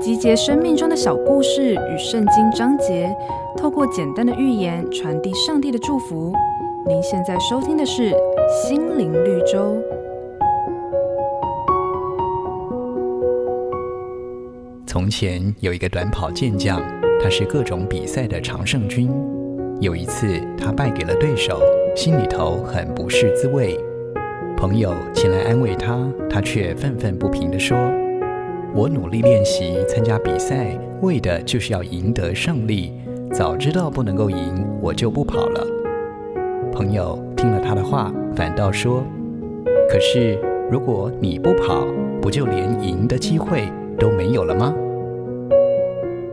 集结生命中的小故事与圣经章节，透过简单的寓言传递上帝的祝福。您现在收听的是《心灵绿洲》。从前有一个短跑健将，他是各种比赛的常胜军。有一次，他败给了对手，心里头很不是滋味。朋友前来安慰他，他却愤愤不平地说：“我努力练习参加比赛，为的就是要赢得胜利。早知道不能够赢，我就不跑了。”朋友听了他的话，反倒说：“可是如果你不跑，不就连赢的机会都没有了吗？”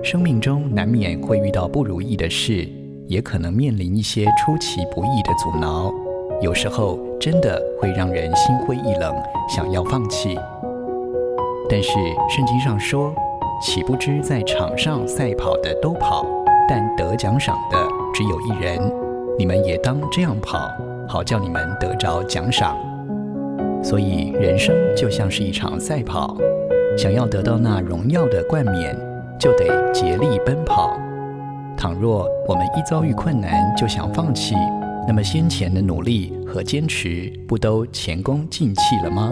生命中难免会遇到不如意的事，也可能面临一些出其不意的阻挠。有时候真的会让人心灰意冷，想要放弃。但是圣经上说，岂不知在场上赛跑的都跑，但得奖赏的只有一人。你们也当这样跑，好叫你们得着奖赏。所以人生就像是一场赛跑，想要得到那荣耀的冠冕，就得竭力奔跑。倘若我们一遭遇困难就想放弃，那么先前的努力和坚持不都前功尽弃了吗？